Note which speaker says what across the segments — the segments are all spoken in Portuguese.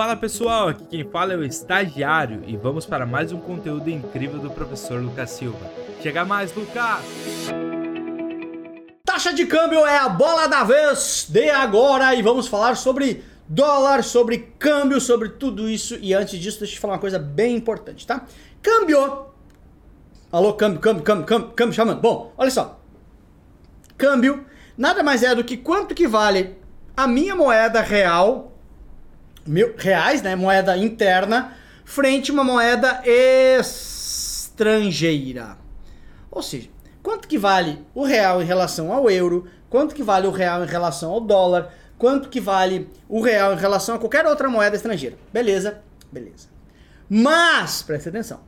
Speaker 1: Fala pessoal, aqui quem fala é o estagiário e vamos para mais um conteúdo incrível do professor Lucas Silva. Chega mais, Lucas!
Speaker 2: Taxa de câmbio é a bola da vez de agora e vamos falar sobre dólar, sobre câmbio, sobre tudo isso. E antes disso, deixa eu te falar uma coisa bem importante, tá? Câmbio! Alô, câmbio, câmbio, câmbio, câmbio, câmbio chamando. Bom, olha só. Câmbio nada mais é do que quanto que vale a minha moeda real mil reais, né, moeda interna, frente a uma moeda estrangeira. Ou seja, quanto que vale o real em relação ao euro, quanto que vale o real em relação ao dólar, quanto que vale o real em relação a qualquer outra moeda estrangeira. Beleza? Beleza. Mas, preste atenção.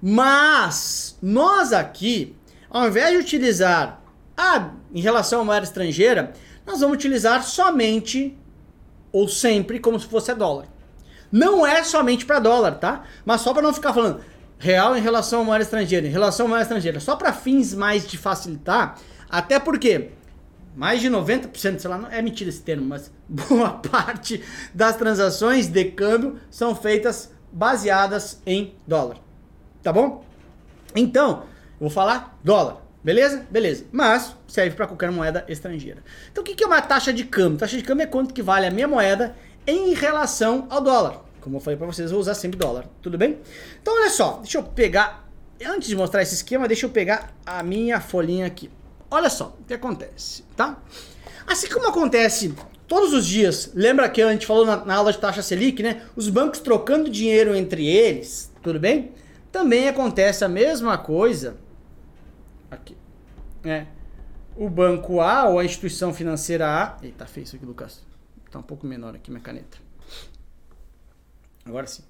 Speaker 2: Mas nós aqui, ao invés de utilizar a em relação à moeda estrangeira, nós vamos utilizar somente ou sempre como se fosse dólar. Não é somente para dólar, tá? Mas só para não ficar falando real em relação à moeda estrangeira, em relação à moeda estrangeira, só para fins mais de facilitar, até porque mais de 90%, sei lá, não é mentira esse termo, mas boa parte das transações de câmbio são feitas baseadas em dólar. Tá bom? Então, vou falar dólar. Beleza? Beleza. Mas serve para qualquer moeda estrangeira. Então o que é uma taxa de câmbio? Taxa de câmbio é quanto que vale a minha moeda em relação ao dólar. Como eu falei para vocês, eu vou usar sempre dólar. Tudo bem? Então olha só, deixa eu pegar. Antes de mostrar esse esquema, deixa eu pegar a minha folhinha aqui. Olha só o que acontece, tá? Assim como acontece todos os dias, lembra que a gente falou na, na aula de taxa Selic, né? Os bancos trocando dinheiro entre eles, tudo bem? Também acontece a mesma coisa aqui. É. O banco A ou a instituição financeira A. Eita, feio isso aqui, Lucas. Tá um pouco menor aqui minha caneta. Agora sim.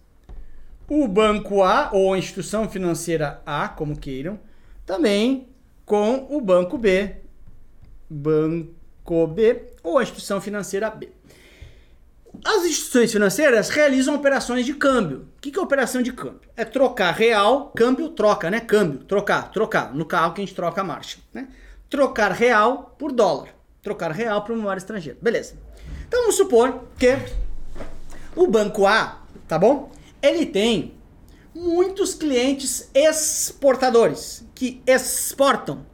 Speaker 2: O banco A ou a instituição financeira A, como queiram, também com o banco B. Banco B ou a instituição financeira B. As instituições financeiras realizam operações de câmbio. O que é operação de câmbio? É trocar real, câmbio, troca, né? Câmbio, trocar, trocar. No carro que a gente troca a marcha, né? Trocar real por dólar. Trocar real uma moeda estrangeira. Beleza. Então vamos supor que o banco A, tá bom? Ele tem muitos clientes exportadores que exportam.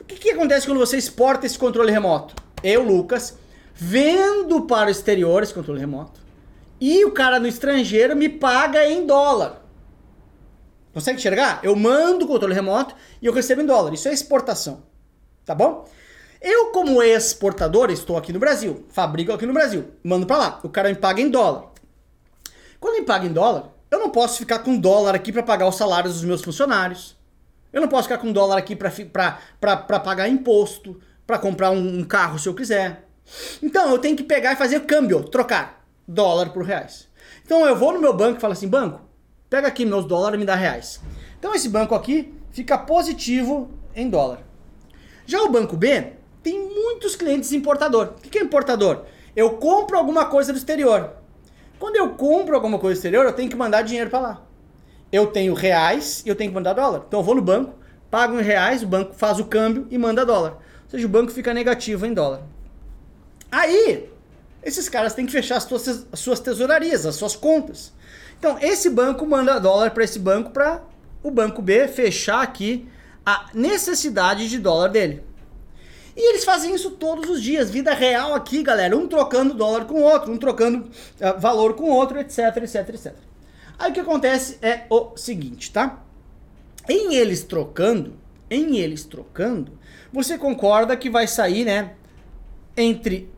Speaker 2: O que, que acontece quando você exporta esse controle remoto? Eu, Lucas, vendo para o exterior esse controle remoto e o cara no estrangeiro me paga em dólar. Consegue enxergar? Eu mando o controle remoto e eu recebo em dólar. Isso é exportação. Tá bom? Eu, como exportador, estou aqui no Brasil, fabrico aqui no Brasil, mando para lá. O cara me paga em dólar. Quando me paga em dólar, eu não posso ficar com dólar aqui para pagar os salários dos meus funcionários. Eu não posso ficar com dólar aqui para pagar imposto, para comprar um, um carro se eu quiser. Então eu tenho que pegar e fazer câmbio, trocar dólar por reais. Então eu vou no meu banco e falo assim: banco, pega aqui meus dólares e me dá reais. Então esse banco aqui fica positivo em dólar. Já o banco B tem muitos clientes importador. O que é importador? Eu compro alguma coisa do exterior. Quando eu compro alguma coisa do exterior, eu tenho que mandar dinheiro para lá. Eu tenho reais e eu tenho que mandar dólar. Então eu vou no banco, pago em reais, o banco faz o câmbio e manda dólar. Ou seja, o banco fica negativo em dólar. Aí, esses caras têm que fechar as suas, as suas tesourarias, as suas contas. Então, esse banco manda dólar para esse banco para o banco B fechar aqui a necessidade de dólar dele. E eles fazem isso todos os dias, vida real aqui, galera, um trocando dólar com o outro, um trocando uh, valor com o outro, etc, etc, etc. Aí o que acontece é o seguinte, tá? Em eles trocando, em eles trocando, você concorda que vai sair, né, entre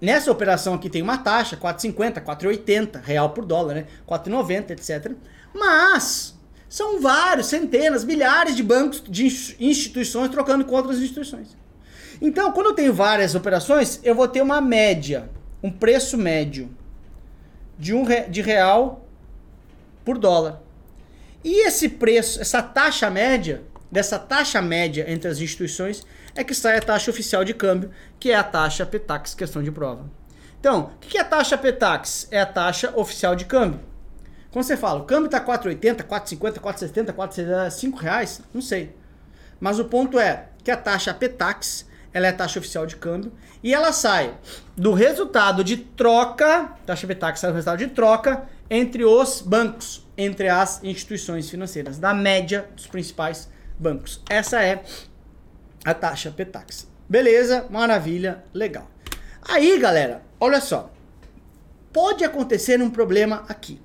Speaker 2: Nessa operação aqui tem uma taxa, 4,50, 4,80 real por dólar, né? 4,90, etc. Mas são vários, centenas, milhares de bancos, de instituições trocando com outras instituições. Então, quando eu tenho várias operações, eu vou ter uma média, um preço médio de um de real por dólar. E esse preço, essa taxa média, dessa taxa média entre as instituições, é que sai a taxa oficial de câmbio, que é a taxa PETAX, questão de prova. Então, o que é a taxa PETAX? É a taxa oficial de câmbio. Quando você fala, o câmbio está 4,80, 4,50, 4,70, 4,5 reais, não sei. Mas o ponto é que a taxa PETAX ela é a taxa oficial de câmbio, e ela sai do resultado de troca, taxa Betax sai do resultado de troca entre os bancos, entre as instituições financeiras, da média dos principais bancos. Essa é a taxa Petax. Beleza, maravilha, legal. Aí, galera, olha só. Pode acontecer um problema aqui,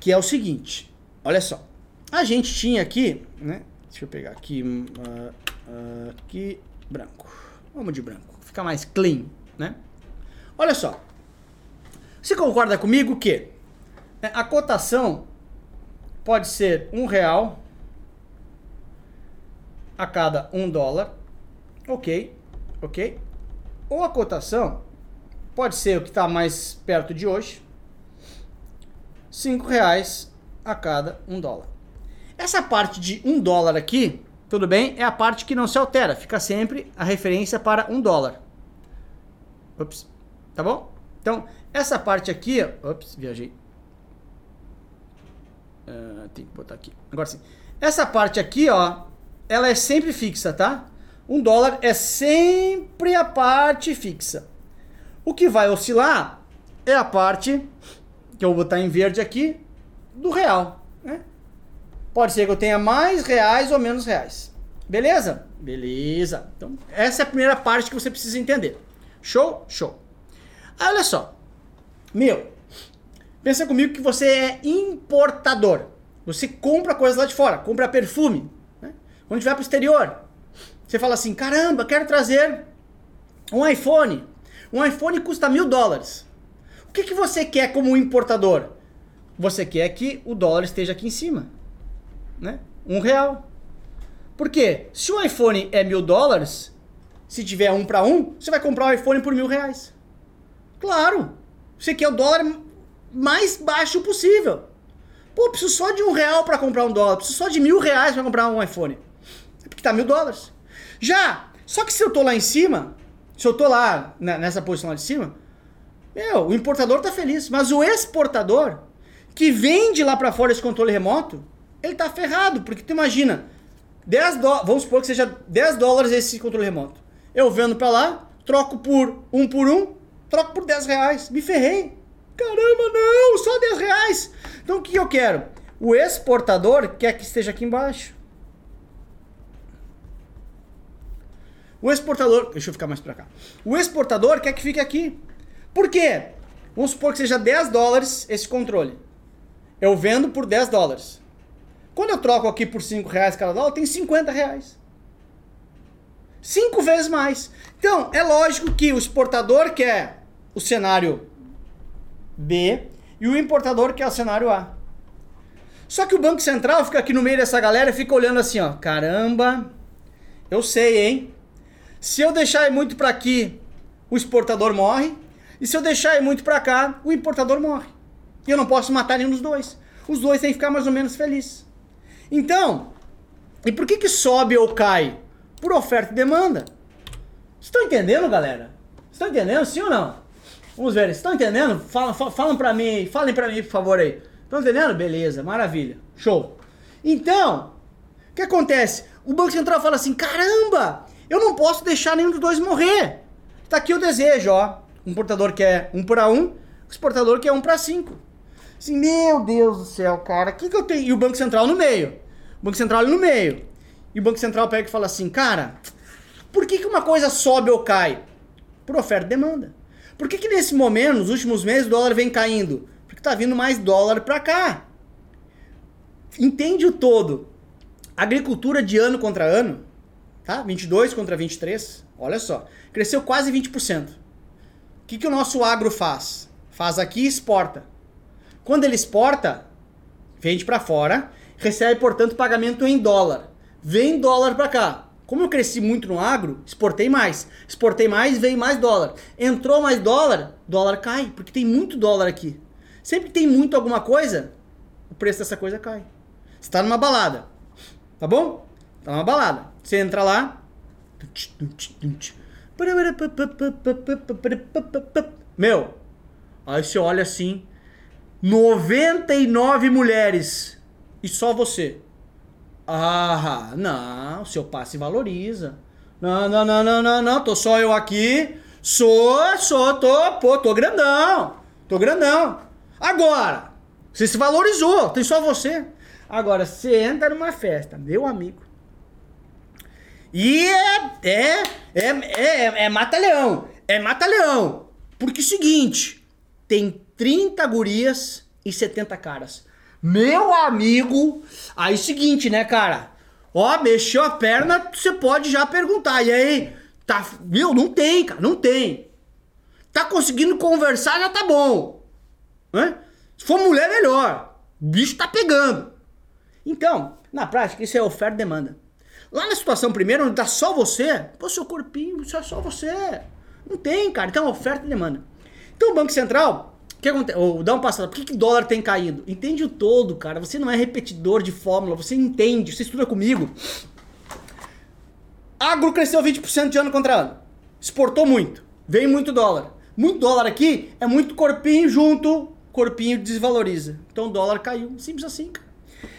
Speaker 2: que é o seguinte. Olha só. A gente tinha aqui, né? Deixa eu pegar aqui, uh, uh, aqui branco. Vamos de branco, fica mais clean, né? Olha só. Você concorda comigo que né, a cotação pode ser um real a cada um dólar, ok, ok? Ou a cotação pode ser o que está mais perto de hoje, cinco reais a cada um dólar. Essa parte de um dólar aqui tudo bem? É a parte que não se altera. Fica sempre a referência para um dólar. Ops. Tá bom? Então, essa parte aqui... Ops, viajei. Uh, tem que botar aqui. Agora sim. Essa parte aqui, ó, ela é sempre fixa, tá? Um dólar é sempre a parte fixa. O que vai oscilar é a parte, que eu vou botar em verde aqui, do real. Né? Pode ser que eu tenha mais reais ou menos reais. Beleza? Beleza. Então, essa é a primeira parte que você precisa entender. Show? Show. Aí, olha só. Meu, pensa comigo que você é importador. Você compra coisas lá de fora, compra perfume. Quando vai para o exterior, você fala assim: caramba, quero trazer um iPhone. Um iPhone custa mil dólares. O que, que você quer como importador? Você quer que o dólar esteja aqui em cima né? Um real. Por quê? Se o iPhone é mil dólares, se tiver um para um, você vai comprar o iPhone por mil reais. Claro. Você quer o dólar mais baixo possível. Pô, preciso só de um real para comprar um dólar. Preciso só de mil reais para comprar um iPhone. Porque tá mil dólares. Já, só que se eu tô lá em cima, se eu tô lá nessa posição lá de cima, meu, o importador tá feliz. Mas o exportador, que vende lá para fora esse controle remoto, ele tá ferrado, porque tu imagina, 10 dólares, vamos supor que seja 10 dólares esse controle remoto. Eu vendo para lá, troco por um por um, troco por 10 reais. Me ferrei. Caramba, não, só 10 reais. Então o que eu quero? O exportador quer que esteja aqui embaixo. O exportador, deixa eu ficar mais para cá. O exportador quer que fique aqui. Por quê? Vamos supor que seja 10 dólares esse controle. Eu vendo por 10 dólares. Quando eu troco aqui por 5 reais cada dólar, tem 50 reais. Cinco vezes mais. Então, é lógico que o exportador quer o cenário B e o importador quer o cenário A. Só que o Banco Central fica aqui no meio dessa galera e fica olhando assim, ó. Caramba, eu sei, hein? Se eu deixar muito para aqui, o exportador morre. E se eu deixar muito para cá, o importador morre. E eu não posso matar nenhum dos dois. Os dois têm que ficar mais ou menos felizes. Então, e por que que sobe ou cai? Por oferta e demanda. Estão entendendo, galera? Estão entendendo, sim ou não? Vamos ver, estão entendendo? Falam, falam para mim, falem para mim, por favor aí. Estão entendendo? Beleza, maravilha. Show. Então, o que acontece? O Banco Central fala assim: caramba, eu não posso deixar nenhum dos dois morrer. Tá aqui o desejo, ó. Um portador quer um para um, o exportador quer um para cinco. Assim, meu Deus do céu, cara, o que, que eu tenho? E o Banco Central no meio. O Banco Central no meio. E o Banco Central pega e fala assim, cara, por que, que uma coisa sobe ou cai? Por oferta e demanda. Por que, que nesse momento, nos últimos meses, o dólar vem caindo? Porque tá vindo mais dólar para cá. Entende o todo. Agricultura de ano contra ano, tá? 22 contra 23, olha só. Cresceu quase 20%. O que, que o nosso agro faz? Faz aqui e exporta. Quando ele exporta, vende para fora recebe, portanto, pagamento em dólar. Vem dólar para cá. Como eu cresci muito no agro, exportei mais. Exportei mais, veio mais dólar. Entrou mais dólar, dólar cai, porque tem muito dólar aqui. Sempre que tem muito alguma coisa, o preço dessa coisa cai. Você tá numa balada, tá bom? Tá numa balada. Você entra lá. Meu, aí você olha assim, 99 mulheres e só você. Ah, não, seu passe valoriza. Não, não, não, não, não, não, tô só eu aqui. Sou, sou, tô, pô, tô grandão. Tô grandão. Agora, você se valorizou, tem só você. Agora, você entra numa festa, meu amigo. E é, é, é, é, é mata-leão. É mata-leão. Porque é o seguinte, tem 30 gurias e 70 caras. Meu amigo, aí seguinte, né, cara? Ó, mexeu a perna, você pode já perguntar. E aí, tá, viu? Não tem, cara, não tem. Tá conseguindo conversar, já tá bom. Né? Se for mulher, melhor. O bicho tá pegando. Então, na prática, isso é oferta e demanda. Lá na situação primeira, onde tá só você, pô, seu corpinho, isso é só você. Não tem, cara. Então, oferta e demanda. Então, o Banco Central, que acontece? Ou dá um passado, por que, que dólar tem caído? Entende o todo, cara. Você não é repetidor de fórmula, você entende, você estuda comigo. Agro cresceu 20% de ano contra ano. Exportou muito. Veio muito dólar. Muito dólar aqui é muito corpinho junto, corpinho desvaloriza. Então o dólar caiu. Simples assim, cara.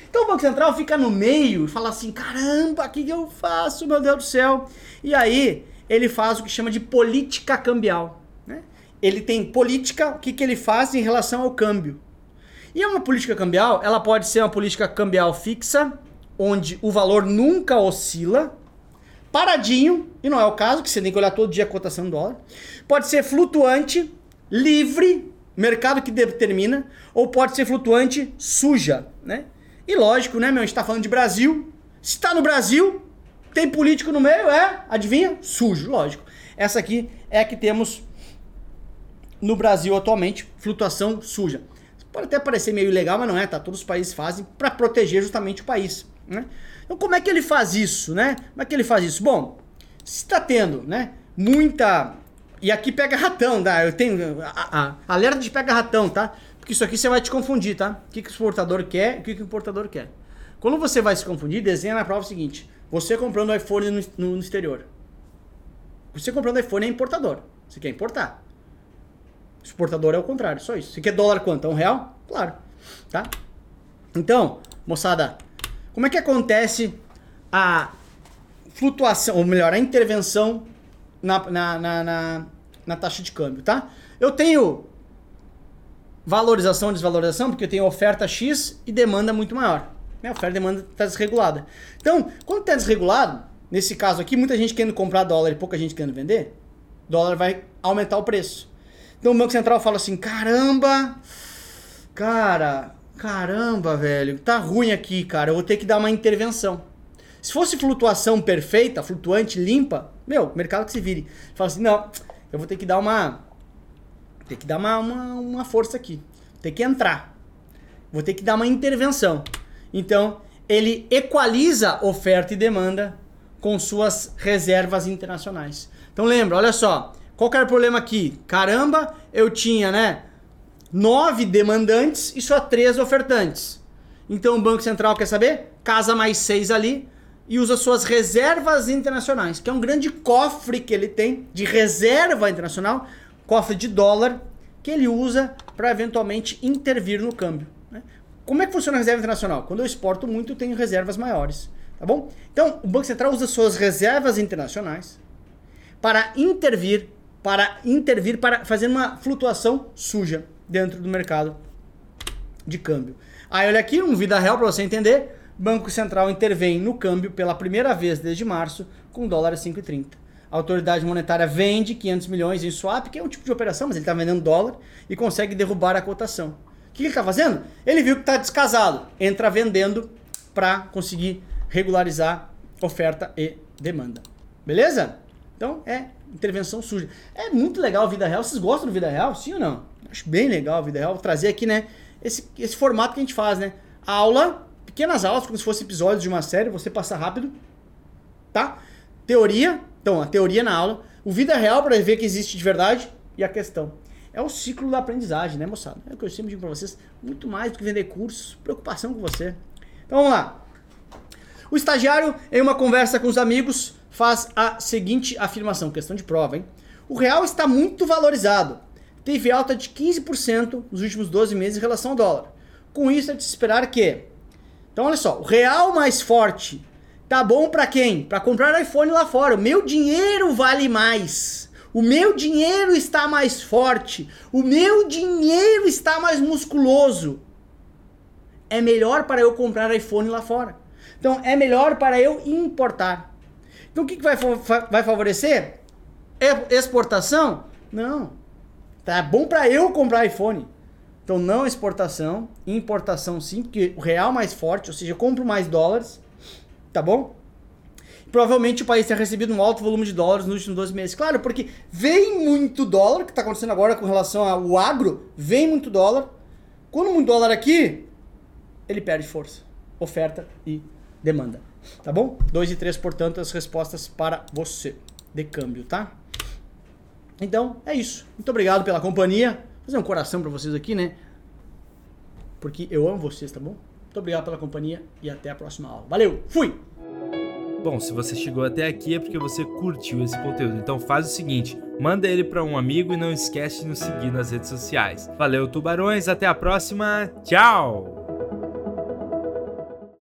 Speaker 2: Então o Banco Central fica no meio e fala assim: caramba, o que, eu faço, meu Deus do céu? E aí ele faz o que chama de política cambial. Né? Ele tem política, o que, que ele faz em relação ao câmbio. E uma política cambial, ela pode ser uma política cambial fixa, onde o valor nunca oscila, paradinho, e não é o caso, que você tem que olhar todo dia a cotação do dólar. Pode ser flutuante, livre, mercado que determina, ou pode ser flutuante, suja, né? E lógico, né, meu? A gente tá falando de Brasil. Se tá no Brasil, tem político no meio, é? Adivinha? Sujo, lógico. Essa aqui é a que temos no Brasil atualmente, flutuação suja. Pode até parecer meio ilegal, mas não é, tá? Todos os países fazem para proteger justamente o país, né? Então como é que ele faz isso, né? Como é que ele faz isso? Bom, se está tendo, né, muita... E aqui pega ratão, tá? Eu tenho... A, a, alerta de pega ratão, tá? Porque isso aqui você vai te confundir, tá? O que, que o exportador quer e o que, que o importador quer. Quando você vai se confundir, desenha na prova o seguinte. Você comprando iPhone no, no, exterior. Você comprando iPhone é importador. Você quer importar. Exportador é o contrário, só isso. Você quer dólar quanto? É um real? Claro. Tá? Então, moçada, como é que acontece a flutuação, ou melhor, a intervenção na, na, na, na, na taxa de câmbio, tá? Eu tenho valorização e desvalorização, porque eu tenho oferta X e demanda muito maior. Né? A oferta e demanda está desregulada. Então, quando está desregulado, nesse caso aqui, muita gente querendo comprar dólar e pouca gente querendo vender, dólar vai aumentar o preço. Então o Banco Central fala assim: caramba, cara, caramba, velho, tá ruim aqui, cara, eu vou ter que dar uma intervenção. Se fosse flutuação perfeita, flutuante, limpa, meu, mercado que se vire. Fala assim: não, eu vou ter que dar uma tem que dar uma, uma, uma força aqui. Tem que entrar. Vou ter que dar uma intervenção. Então, ele equaliza oferta e demanda com suas reservas internacionais. Então lembra, olha só, qual que era o problema aqui? Caramba, eu tinha, né, nove demandantes e só três ofertantes. Então o Banco Central quer saber? Casa mais seis ali e usa suas reservas internacionais, que é um grande cofre que ele tem de reserva internacional cofre de dólar que ele usa para eventualmente intervir no câmbio. Né? Como é que funciona a reserva internacional? Quando eu exporto muito, eu tenho reservas maiores. Tá bom? Então, o Banco Central usa suas reservas internacionais para intervir, para intervir, para fazer uma flutuação suja dentro do mercado de câmbio. Aí olha aqui, um vida real para você entender. Banco Central intervém no câmbio pela primeira vez desde março com dólar a 5,30 a autoridade monetária vende 500 milhões em swap, que é um tipo de operação, mas ele está vendendo dólar e consegue derrubar a cotação. O que ele está fazendo? Ele viu que está descasado, entra vendendo para conseguir regularizar oferta e demanda. Beleza? Então é intervenção suja. É muito legal a vida real. Vocês gostam do vida real? Sim ou não? Acho bem legal a vida real. Vou trazer aqui, né? Esse, esse formato que a gente faz, né? Aula, pequenas aulas, como se fossem episódios de uma série, você passa rápido, tá? Teoria, então, a teoria na aula, o vida real para ver que existe de verdade e a questão. É o ciclo da aprendizagem, né, moçada? É o que eu sempre digo para vocês, muito mais do que vender cursos, preocupação com você. Então vamos lá. O estagiário, em uma conversa com os amigos, faz a seguinte afirmação, questão de prova, hein? O real está muito valorizado. Teve alta de 15% nos últimos 12 meses em relação ao dólar. Com isso, é de se esperar que. Então, olha só, o real mais forte Tá bom para quem? Para comprar iPhone lá fora. O meu dinheiro vale mais. O meu dinheiro está mais forte. O meu dinheiro está mais musculoso. É melhor para eu comprar iPhone lá fora. Então é melhor para eu importar. Então o que, que vai, vai favorecer? Exportação? Não. Tá bom para eu comprar iPhone. Então não exportação, importação sim, porque o real mais forte, ou seja, eu compro mais dólares, tá bom? Provavelmente o país tenha recebido um alto volume de dólares nos últimos 12 meses. Claro, porque vem muito dólar, que está acontecendo agora com relação ao agro, vem muito dólar. Quando muito dólar aqui, ele perde força. Oferta e demanda. Tá bom? 2 e 3, portanto, as respostas para você de câmbio, tá? Então, é isso. Muito obrigado pela companhia. Vou fazer um coração para vocês aqui, né? Porque eu amo vocês, tá bom? Muito obrigado pela companhia e até a próxima aula. Valeu, fui!
Speaker 1: Bom, se você chegou até aqui é porque você curtiu esse conteúdo. Então faz o seguinte, manda ele para um amigo e não esquece de nos seguir nas redes sociais. Valeu, tubarões, até a próxima. Tchau.